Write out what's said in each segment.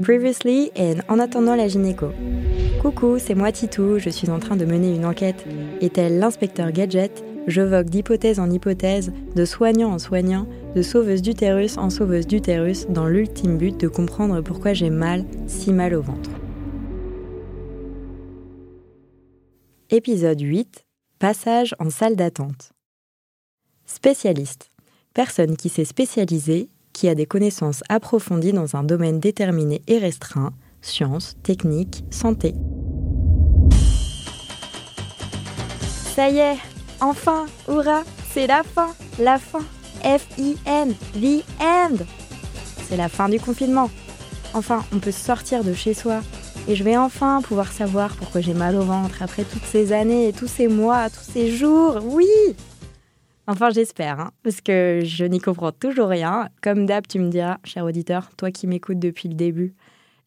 Previously in En attendant la gynéco. Coucou, c'est moi Titou, je suis en train de mener une enquête. Et tel l'inspecteur Gadget, je vogue d'hypothèse en hypothèse, de soignant en soignant, de sauveuse d'utérus en sauveuse d'utérus, dans l'ultime but de comprendre pourquoi j'ai mal, si mal au ventre. Épisode 8 Passage en salle d'attente. Spécialiste. Personne qui s'est spécialisée, qui a des connaissances approfondies dans un domaine déterminé et restreint, sciences, techniques, santé. Ça y est, enfin, hurrah, c'est la fin, la fin. F-I-N, the end. C'est la fin du confinement. Enfin, on peut sortir de chez soi. Et je vais enfin pouvoir savoir pourquoi j'ai mal au ventre après toutes ces années, tous ces mois, tous ces jours. Oui Enfin, j'espère, hein, parce que je n'y comprends toujours rien. Comme d'hab, tu me diras, cher auditeur, toi qui m'écoutes depuis le début,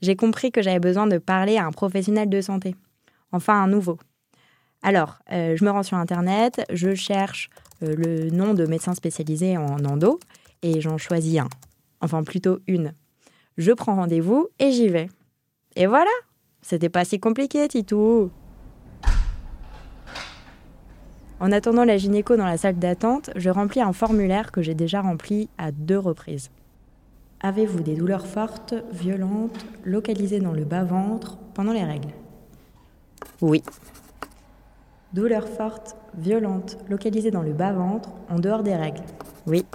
j'ai compris que j'avais besoin de parler à un professionnel de santé. Enfin, un nouveau. Alors, euh, je me rends sur Internet, je cherche euh, le nom de médecin spécialisé en endo et j'en choisis un. Enfin, plutôt une. Je prends rendez-vous et j'y vais. Et voilà C'était pas si compliqué, Titou En attendant la gynéco dans la salle d'attente, je remplis un formulaire que j'ai déjà rempli à deux reprises. Avez-vous des douleurs fortes, violentes, localisées dans le bas-ventre pendant les règles? Oui. Douleurs fortes, violentes, localisées dans le bas-ventre en dehors des règles? Oui.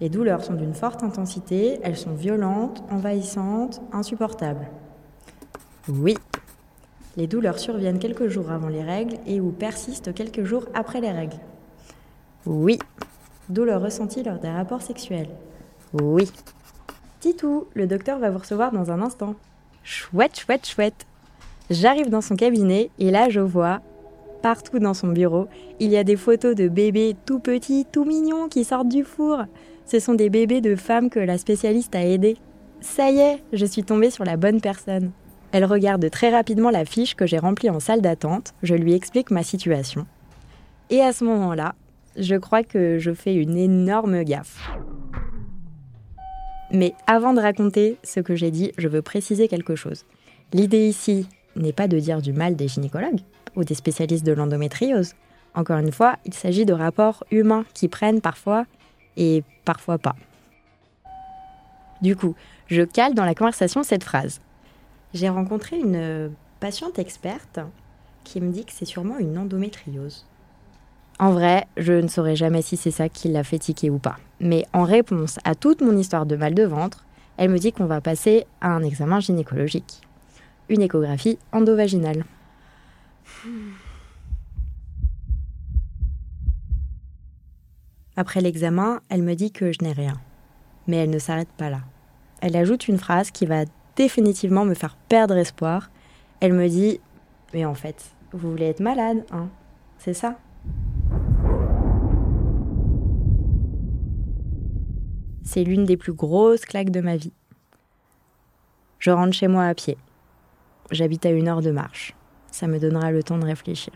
Les douleurs sont d'une forte intensité, elles sont violentes, envahissantes, insupportables? Oui. Les douleurs surviennent quelques jours avant les règles et ou persistent quelques jours après les règles. Oui. Douleurs ressenties lors des rapports sexuels. Oui. Titou, le docteur va vous recevoir dans un instant. Chouette, chouette, chouette. J'arrive dans son cabinet et là je vois, partout dans son bureau, il y a des photos de bébés tout petits, tout mignons qui sortent du four. Ce sont des bébés de femmes que la spécialiste a aidés. Ça y est, je suis tombée sur la bonne personne. Elle regarde très rapidement la fiche que j'ai remplie en salle d'attente, je lui explique ma situation. Et à ce moment-là, je crois que je fais une énorme gaffe. Mais avant de raconter ce que j'ai dit, je veux préciser quelque chose. L'idée ici n'est pas de dire du mal des gynécologues ou des spécialistes de l'endométriose. Encore une fois, il s'agit de rapports humains qui prennent parfois et parfois pas. Du coup, je cale dans la conversation cette phrase j'ai rencontré une patiente experte qui me dit que c'est sûrement une endométriose. En vrai, je ne saurais jamais si c'est ça qui l'a fait tiquer ou pas. Mais en réponse à toute mon histoire de mal de ventre, elle me dit qu'on va passer à un examen gynécologique. Une échographie endovaginale. Après l'examen, elle me dit que je n'ai rien. Mais elle ne s'arrête pas là. Elle ajoute une phrase qui va définitivement me faire perdre espoir. Elle me dit Mais en fait, vous voulez être malade, hein C'est ça C'est l'une des plus grosses claques de ma vie. Je rentre chez moi à pied. J'habite à une heure de marche. Ça me donnera le temps de réfléchir.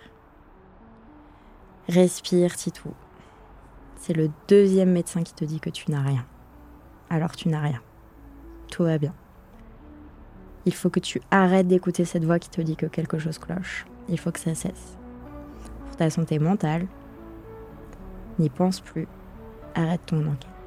Respire, Titou. C'est le deuxième médecin qui te dit que tu n'as rien. Alors tu n'as rien. Tout va bien. Il faut que tu arrêtes d'écouter cette voix qui te dit que quelque chose cloche. Il faut que ça cesse. Pour ta santé mentale, n'y pense plus. Arrête ton enquête.